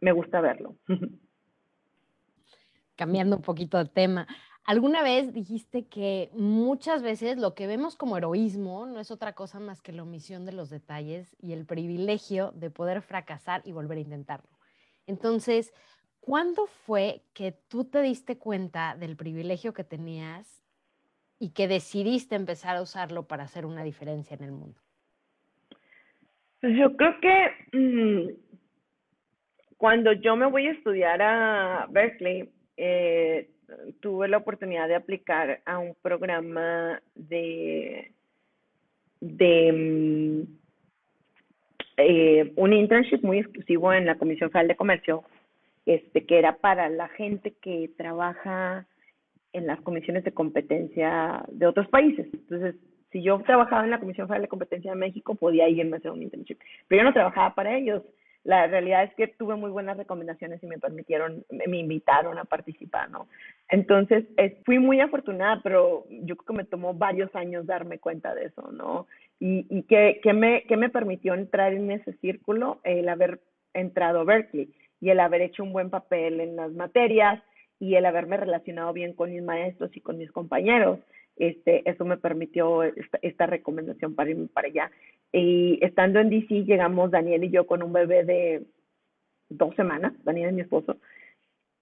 me gusta verlo. Cambiando un poquito de tema, Alguna vez dijiste que muchas veces lo que vemos como heroísmo no es otra cosa más que la omisión de los detalles y el privilegio de poder fracasar y volver a intentarlo. Entonces, ¿cuándo fue que tú te diste cuenta del privilegio que tenías y que decidiste empezar a usarlo para hacer una diferencia en el mundo? Pues yo creo que mm, cuando yo me voy a estudiar a Berkeley, eh, tuve la oportunidad de aplicar a un programa de, mm, eh, un internship muy exclusivo en la Comisión Federal de Comercio, este, que era para la gente que trabaja en las comisiones de competencia de otros países. Entonces, si yo trabajaba en la Comisión Federal de Competencia de México, podía irme a hacer un internship. Pero yo no trabajaba para ellos la realidad es que tuve muy buenas recomendaciones y me permitieron, me invitaron a participar, ¿no? Entonces, fui muy afortunada, pero yo creo que me tomó varios años darme cuenta de eso, ¿no? Y, y que, que, me, que me permitió entrar en ese círculo, el haber entrado a Berkeley y el haber hecho un buen papel en las materias y el haberme relacionado bien con mis maestros y con mis compañeros. Este, eso me permitió esta, esta recomendación para irme para allá. Y estando en DC llegamos Daniel y yo con un bebé de dos semanas, Daniel es mi esposo,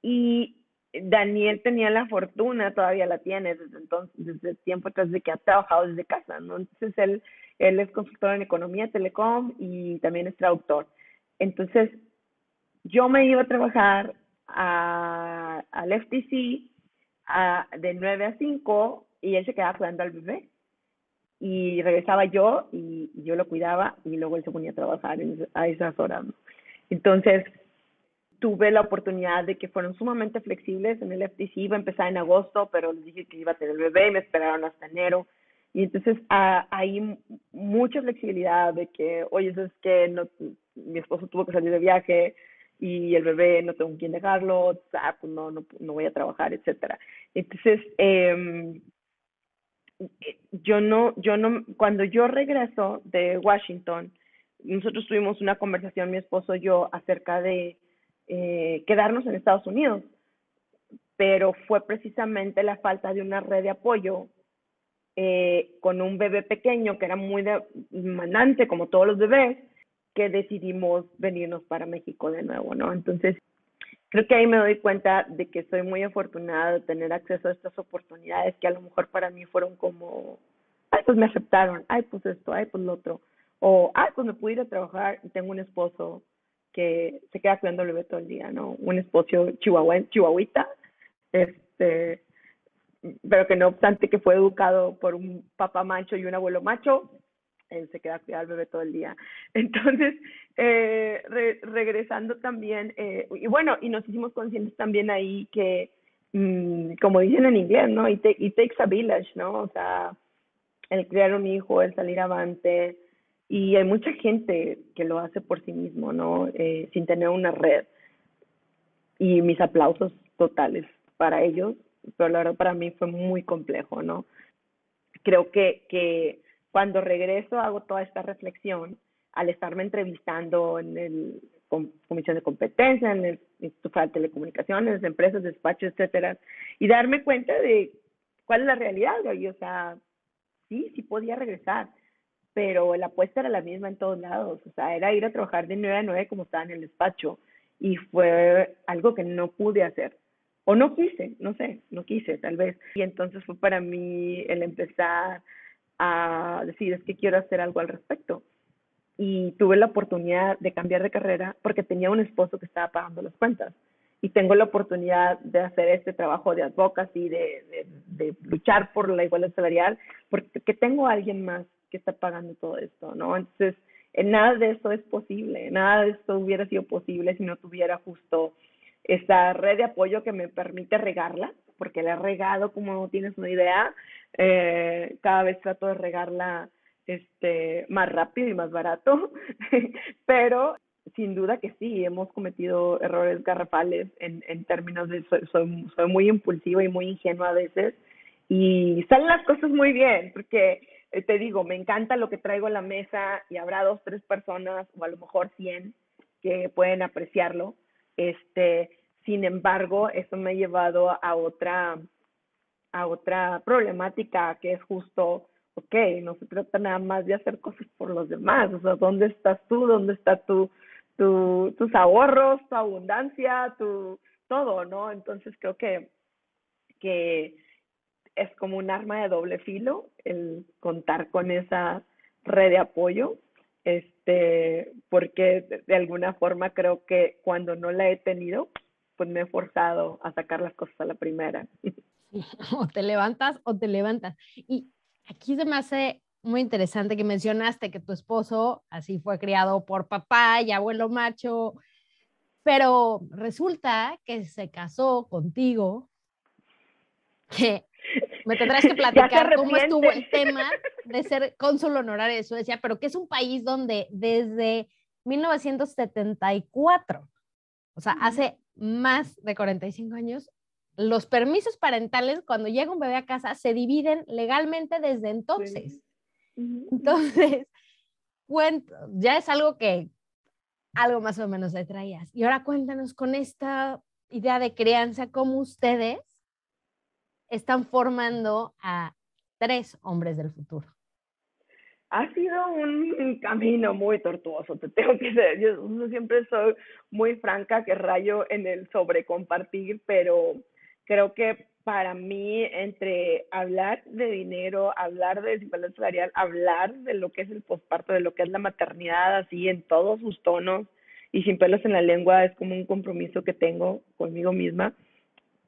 y Daniel tenía la fortuna, todavía la tiene desde entonces, desde tiempo atrás de que ha trabajado desde casa, ¿no? Entonces él, él es consultor en economía, telecom y también es traductor. Entonces, yo me iba a trabajar al FTC de 9 a 5 y él se quedaba cuidando al bebé y regresaba yo y, yo lo cuidaba y luego él se ponía a trabajar a esas horas. Entonces, tuve la oportunidad de que fueron sumamente flexibles en el FTC, iba a empezar en agosto, pero les dije que iba a tener el bebé y me esperaron hasta enero. Y entonces ah, hay mucha flexibilidad de que, oye, eso es que no, mi esposo tuvo que salir de viaje y el bebé no tengo quien dejarlo, ah, no, no, no voy a trabajar, etcétera. Entonces, eh, yo no, yo no, cuando yo regreso de Washington, nosotros tuvimos una conversación, mi esposo y yo, acerca de eh, quedarnos en Estados Unidos, pero fue precisamente la falta de una red de apoyo eh, con un bebé pequeño que era muy demandante, como todos los bebés, que decidimos venirnos para México de nuevo, ¿no? Entonces, creo que ahí me doy cuenta de que soy muy afortunada de tener acceso a estas oportunidades que a lo mejor para mí fueron como, ay, pues me aceptaron, ay, pues esto, ay, pues lo otro, o, ay, pues me pude ir a trabajar y tengo un esposo que se queda cuidando al bebé todo el día, ¿no? Un esposo chihuahua, chihuahuita, este, pero que no obstante que fue educado por un papá macho y un abuelo macho, él se queda cuidando al bebé todo el día. Entonces, eh, regresando también, eh, y bueno, y nos hicimos conscientes también ahí que, mm, como dicen en inglés, ¿no? It, it, takes a village, ¿no? O sea, el criar un hijo, el salir avante, y hay mucha gente que lo hace por sí mismo, ¿no? Eh, sin tener una red. Y mis aplausos totales para ellos, pero la verdad para mí fue muy complejo, ¿no? Creo que, que cuando regreso hago toda esta reflexión al estarme entrevistando en el Comisión de Competencia, en el Instituto de Telecomunicaciones, empresas, despachos, etcétera, y darme cuenta de cuál es la realidad, y o sea, sí, sí podía regresar, pero la apuesta era la misma en todos lados, o sea, era ir a trabajar de 9 a 9 como estaba en el despacho, y fue algo que no pude hacer, o no quise, no sé, no quise tal vez, y entonces fue para mí el empezar a decir, es que quiero hacer algo al respecto y tuve la oportunidad de cambiar de carrera porque tenía un esposo que estaba pagando las cuentas y tengo la oportunidad de hacer este trabajo de advocacy, de, de, de luchar por la igualdad salarial, porque tengo a alguien más que está pagando todo esto, ¿no? Entonces, nada de esto es posible, nada de esto hubiera sido posible si no tuviera justo esta red de apoyo que me permite regarla, porque la he regado como no tienes una idea, eh, cada vez trato de regarla este, más rápido y más barato, pero sin duda que sí, hemos cometido errores garrafales en, en términos de soy, muy impulsiva y muy ingenua a veces y salen las cosas muy bien, porque te digo, me encanta lo que traigo a la mesa y habrá dos, tres personas o a lo mejor cien que pueden apreciarlo. Este, sin embargo, eso me ha llevado a otra, a otra problemática que es justo, ok, no se trata nada más de hacer cosas por los demás, o sea, ¿dónde estás tú? ¿Dónde está tu, tu, tus ahorros, tu abundancia, tu todo, ¿no? Entonces creo que, que es como un arma de doble filo el contar con esa red de apoyo, este, porque de, alguna forma creo que cuando no la he tenido, pues me he forzado a sacar las cosas a la primera. O te levantas o te levantas. Y aquí se me hace muy interesante que mencionaste que tu esposo así fue criado por papá y abuelo macho, pero resulta que se casó contigo, que me tendrás que platicar cómo estuvo el tema de ser cónsul honorario de Suecia, pero que es un país donde desde 1974, o sea, hace más de 45 años, los permisos parentales cuando llega un bebé a casa se dividen legalmente desde entonces. Entonces, ya es algo que algo más o menos le traías. Y ahora cuéntanos con esta idea de crianza, cómo ustedes están formando a tres hombres del futuro? Ha sido un camino muy tortuoso, te tengo que decir. Yo, siempre soy muy franca que rayo en el sobrecompartir, pero creo que para mí, entre hablar de dinero, hablar de desigualdad salarial, hablar de lo que es el posparto, de lo que es la maternidad, así en todos sus tonos y sin pelos en la lengua, es como un compromiso que tengo conmigo misma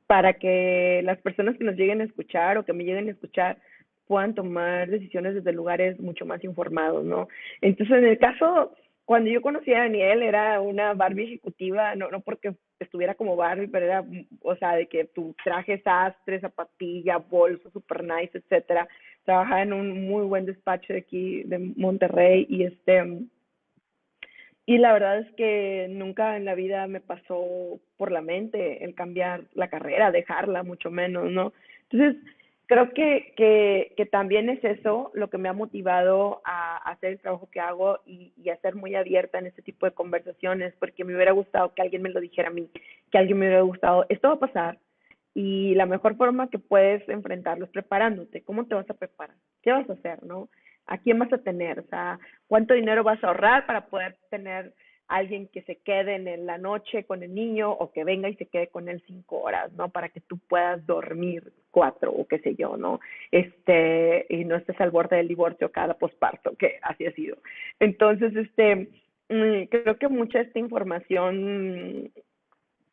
para que las personas que nos lleguen a escuchar o que me lleguen a escuchar puedan tomar decisiones desde lugares mucho más informados, ¿no? Entonces, en el caso, cuando yo conocí a Daniel, era una Barbie ejecutiva, no, no porque estuviera como Barbie, pero era, o sea, de que tu traje sastre, zapatilla, bolso, super nice, etcétera. Trabajaba en un muy buen despacho de aquí, de Monterrey, y este, y la verdad es que nunca en la vida me pasó por la mente el cambiar la carrera, dejarla, mucho menos, ¿no? Entonces, creo que, que, que también es eso lo que me ha motivado a, hacer el trabajo que hago y, y, a ser muy abierta en este tipo de conversaciones, porque me hubiera gustado que alguien me lo dijera a mí, que alguien me hubiera gustado, esto va a pasar y la mejor forma que puedes enfrentarlo es preparándote. ¿Cómo te vas a preparar? ¿Qué vas a hacer, no? ¿A quién vas a tener? O sea, ¿cuánto dinero vas a ahorrar para poder tener alguien que se quede en la noche con el niño o que venga y se quede con él cinco horas, ¿no? Para que tú puedas dormir cuatro o qué sé yo, ¿no? Este, y no estés al borde del divorcio cada posparto, que así ha sido. Entonces, este, mm, creo que mucha de esta información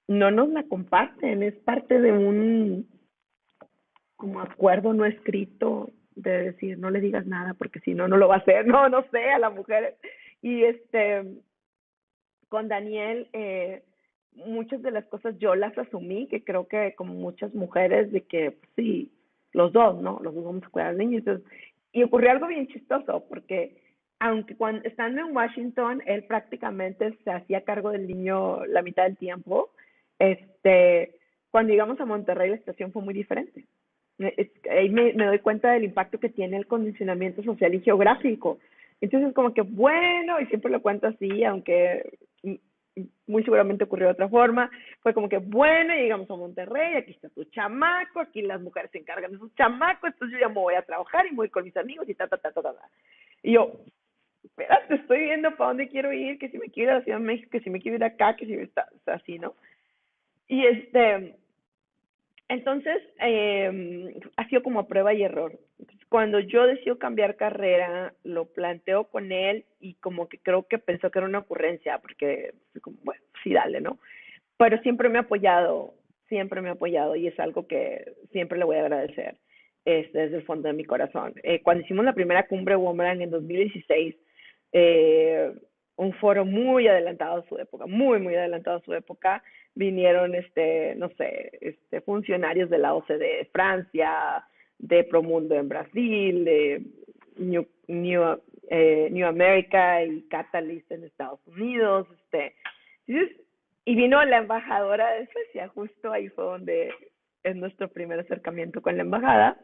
no nos la comparten, es parte de un como acuerdo no escrito de decir, no le digas nada porque si no, no lo va a hacer, no, no sé, a las mujeres. Y este, con Daniel, eh, muchas de las cosas yo las asumí, que creo que como muchas mujeres, de que pues, sí, los dos, ¿no? Los dos vamos a cuidar niños. y ocurrió algo bien chistoso, porque aunque cuando estando en Washington, él prácticamente se hacía cargo del niño la mitad del tiempo, este, cuando llegamos a Monterrey la situación fue muy diferente ahí me, me doy cuenta del impacto que tiene el condicionamiento social y geográfico. Entonces, como que bueno, y siempre lo cuento así, aunque muy seguramente ocurrió de otra forma, fue como que bueno, llegamos a Monterrey, aquí está tu chamaco, aquí las mujeres se encargan de sus chamacos, entonces yo ya me voy a trabajar y voy con mis amigos y ta, ta, ta, ta, ta. Y yo, espérate, estoy viendo para dónde quiero ir, que si me quiero ir a la Ciudad de México, que si me quiero ir acá, que si me está, así, ¿no? Y este, entonces, eh, ha sido como prueba y error. cuando yo decido cambiar carrera, lo planteo con él y como que creo que pensó que era una ocurrencia, porque, bueno, sí, dale, ¿no? Pero siempre me ha apoyado, siempre me ha apoyado y es algo que siempre le voy a agradecer es, desde el fondo de mi corazón. Eh, cuando hicimos la primera cumbre Woman en 2016, eh, un foro muy adelantado a su época, muy, muy adelantado a su época, vinieron, este, no sé, este, funcionarios de la OCDE de Francia, de Promundo en Brasil, de New, New, eh, America y Catalyst en Estados Unidos, este, y vino la embajadora de Suecia, justo ahí fue donde es nuestro primer acercamiento con la embajada.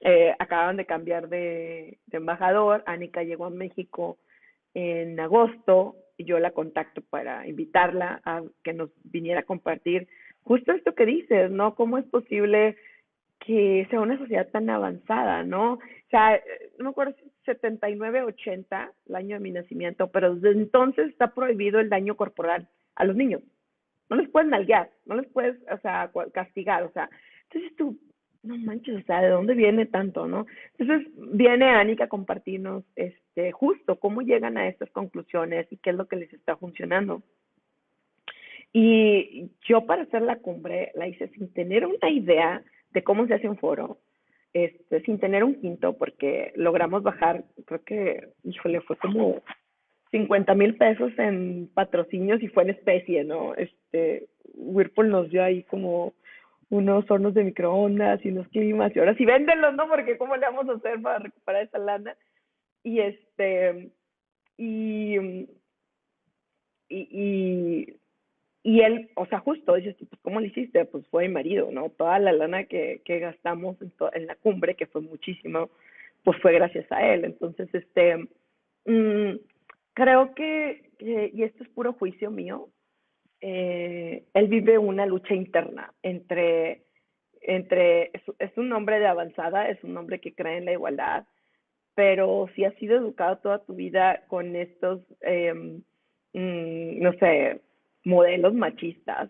Eh, acaban de cambiar de, de embajador, Anika llegó a México en agosto yo la contacto para invitarla a que nos viniera a compartir justo esto que dices, ¿no? ¿Cómo es posible que sea una sociedad tan avanzada, ¿no? O sea, no me acuerdo si 79, 80, el año de mi nacimiento, pero desde entonces está prohibido el daño corporal a los niños. No les puedes nalguear, no les puedes, o sea, castigar, o sea, entonces tú, no manches, o sea, ¿de dónde viene tanto, no? Entonces viene Anika a compartirnos, este, justo cómo llegan a estas conclusiones y qué es lo que les está funcionando. Y yo para hacer la cumbre la hice sin tener una idea de cómo se hace un foro, este, sin tener un quinto, porque logramos bajar, creo que, híjole, fue como 50 mil pesos en patrocinios y fue en especie, ¿no? Este, Whirlpool nos dio ahí como unos hornos de microondas y unos climas y ahora sí véndenlos, ¿no? Porque cómo le vamos a hacer para recuperar esa lana. Y este, y, y, y él, o sea, justo, dices, pues, ¿cómo lo hiciste? Pues fue mi marido, ¿no? Toda la lana que, que gastamos en, la cumbre, que fue muchísimo, pues fue gracias a él. Entonces, este, mmm, creo que, y esto es puro juicio mío, eh, él vive una lucha interna entre, entre es, un hombre de avanzada, es un hombre que cree en la igualdad, pero si has sido educado toda tu vida con estos, eh, no sé, modelos machistas,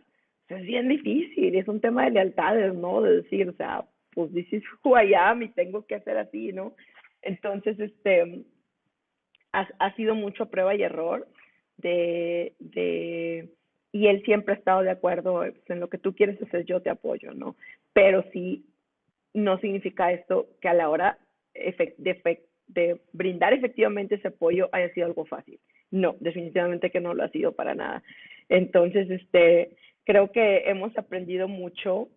es bien difícil, es un tema de lealtades, ¿no? De decir, o sea, pues this is who I am y tengo que hacer así, ¿no? Entonces, este, ha, ha sido mucho prueba y error de, de, y él siempre ha estado de acuerdo pues, en lo que tú quieres hacer, yo te apoyo, ¿no? Pero sí, no significa esto que a la hora de, de brindar efectivamente ese apoyo haya sido algo fácil. No, definitivamente que no lo ha sido para nada. Entonces, este, creo que hemos aprendido mucho,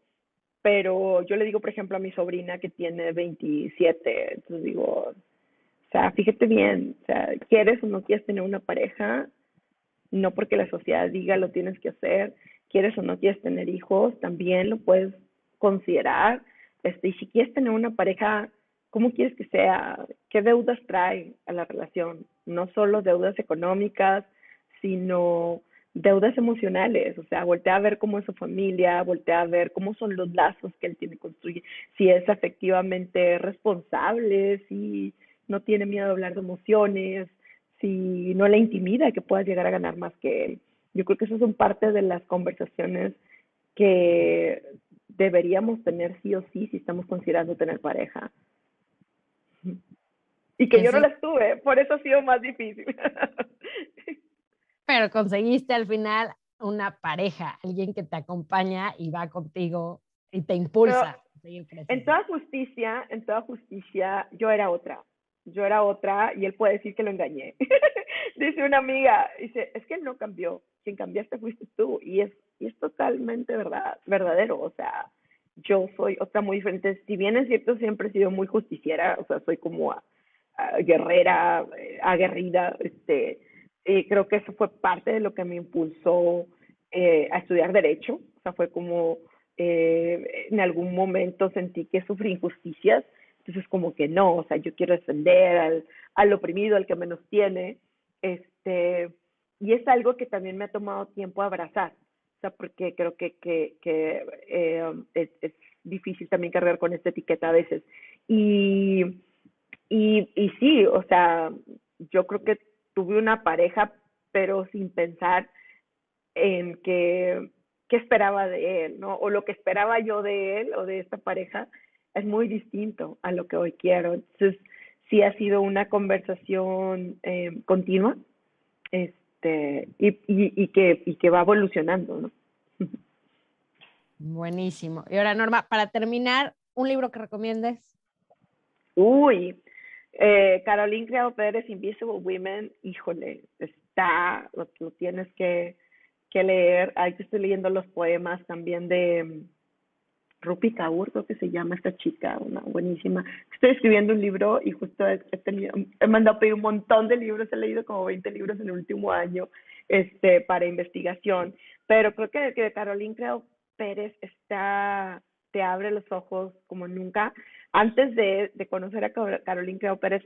pero yo le digo, por ejemplo, a mi sobrina que tiene 27, entonces digo, o sea, fíjate bien, o sea, quieres o no quieres tener una pareja, no porque la sociedad diga lo tienes que hacer, quieres o no quieres tener hijos, también lo puedes considerar, este, y si quieres tener una pareja, ¿cómo quieres que sea? ¿Qué deudas trae a la relación? No solo deudas económicas, sino deudas emocionales, o sea, voltea a ver cómo es su familia, voltea a ver cómo son los lazos que él tiene construir, si es efectivamente responsable, si no tiene miedo de hablar de emociones, si no le intimida que pueda llegar a ganar más que él. Yo creo que eso son parte de las conversaciones que deberíamos tener sí o sí si estamos considerando tener pareja. Y que yo no las tuve, por eso ha sido más difícil. pero conseguiste al final una pareja, alguien que te acompaña y va contigo y te impulsa. en toda justicia, en toda justicia, yo era otra. Yo era otra y él puede decir que lo engañé. dice una amiga, dice, es que él no cambió, quien cambiaste fuiste tú y es, y es totalmente verdad, verdadero, o sea, yo soy otra muy diferente. Si bien es cierto, siempre he sido muy justiciera, o sea, soy como a, guerrera, eh, aguerrida, este, eh, creo que eso fue parte de lo que me impulsó eh, a estudiar derecho, o sea, fue como eh, en algún momento sentí que sufrí injusticias, entonces como que no, o sea, yo quiero defender al, al oprimido, al que menos tiene, este, y es algo que también me ha tomado tiempo abrazar, o sea, porque creo que, que, que eh, es, difícil también cargar con esta etiqueta a veces. Y, y, y sí, o sea, yo creo que tuve una pareja, pero sin pensar en qué, qué esperaba de él, ¿no? O lo que esperaba yo de él o de esta pareja es muy distinto a lo que hoy quiero. Entonces, sí ha sido una conversación eh, continua este, y, y, y, que, y que va evolucionando, ¿no? Buenísimo. Y ahora, Norma, para terminar, ¿un libro que recomiendes? Uy, eh, Caroline Creado Pérez, Invisible Women, híjole, está, lo, tienes que, que leer. Ahí estoy leyendo los poemas también de Rupi Kaur, creo que se llama esta chica, una buenísima. Estoy escribiendo un libro y justo he, tenido, he mandado a pedir un montón de libros, he leído como 20 libros en el último año este, para investigación, pero creo que, que Caroline Creo Pérez está, te abre los ojos como nunca. Antes de, de conocer a Caroline Creo Pérez,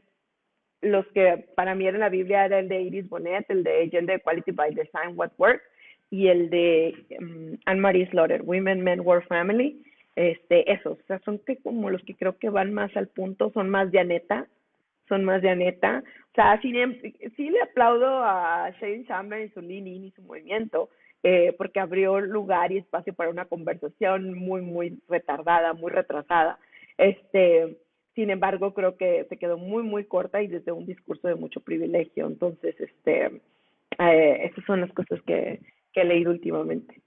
los que para mí eran la Biblia era el de Iris Bonet, el de Gender Equality by Design, What Works, y el de um, Anne-Marie Slaughter, Women, Men, War, Family este, esos, o sea, son que como los que creo que van más al punto, son más de Aneta, son más de Aneta. O sea, sí, sí le aplaudo a Shane Chamberlain y su línea y su movimiento, eh, porque abrió lugar y espacio para una conversación muy, muy retardada, muy retrasada. Este, sin embargo, creo que se quedó muy, muy corta y desde un discurso de mucho privilegio. Entonces, este, eh, esas son las cosas que, que he leído últimamente.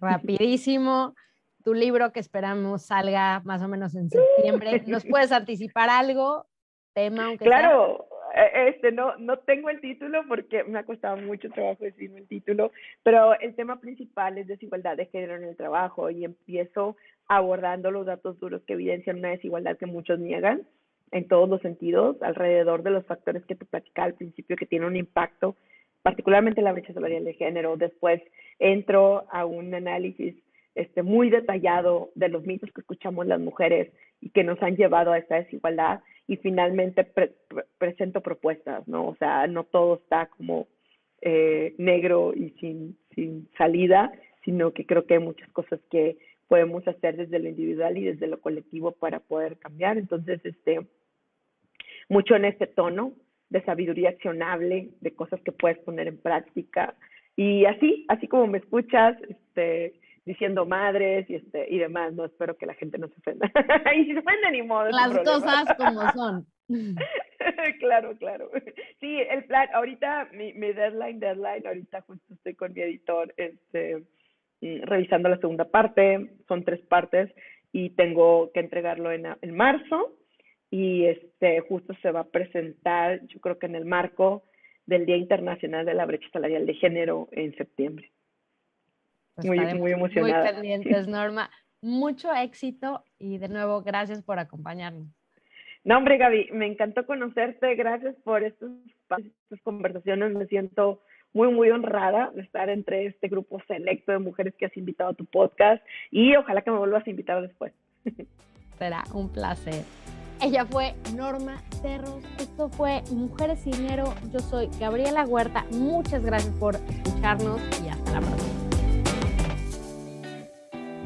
Rapidísimo tu libro que esperamos salga más o menos en septiembre. ¿Nos puedes anticipar algo? Tema, aunque Claro, e, este no, no tengo el título porque me ha costado mucho trabajo decirme el título, pero el tema principal es desigualdad de género en el trabajo y empiezo abordando los datos duros que evidencian una desigualdad que muchos niegan en todos los sentidos, alrededor de los factores que te platicaba al principio que tienen un impacto, particularmente la brecha salarial de género. Después entro a un análisis este, muy detallado de los mitos que escuchamos las mujeres y que nos han llevado a esta desigualdad y finalmente presento propuestas, ¿no? O sea, no todo está como eh, negro y sin, sin salida, sino que creo que hay muchas cosas que podemos hacer desde lo individual y desde lo colectivo para poder cambiar. Entonces, este, mucho en este tono de sabiduría accionable, de cosas que puedes poner en práctica. Y así, así como me escuchas, este, diciendo madres y este y demás, no espero que la gente no se ofenda. y si se ofende ni modo. Las cosas como son. claro, claro. Sí, el plan, ahorita mi, mi deadline, deadline, ahorita justo estoy con mi editor, este, mm, revisando la segunda parte, son tres partes y tengo que entregarlo en, en marzo y este justo se va a presentar, yo creo que en el marco del Día Internacional de la Brecha Salarial de Género en septiembre. Pues muy, muy emocionada. Muy pendientes, Norma. Mucho éxito y de nuevo, gracias por acompañarnos. No, hombre, Gaby, me encantó conocerte. Gracias por estas, estas conversaciones. Me siento muy, muy honrada de estar entre este grupo selecto de mujeres que has invitado a tu podcast y ojalá que me vuelvas a invitar después. Será un placer. Ella fue Norma Cerros. Esto fue Mujeres y Dinero. Yo soy Gabriela Huerta. Muchas gracias por escucharnos y hasta la próxima.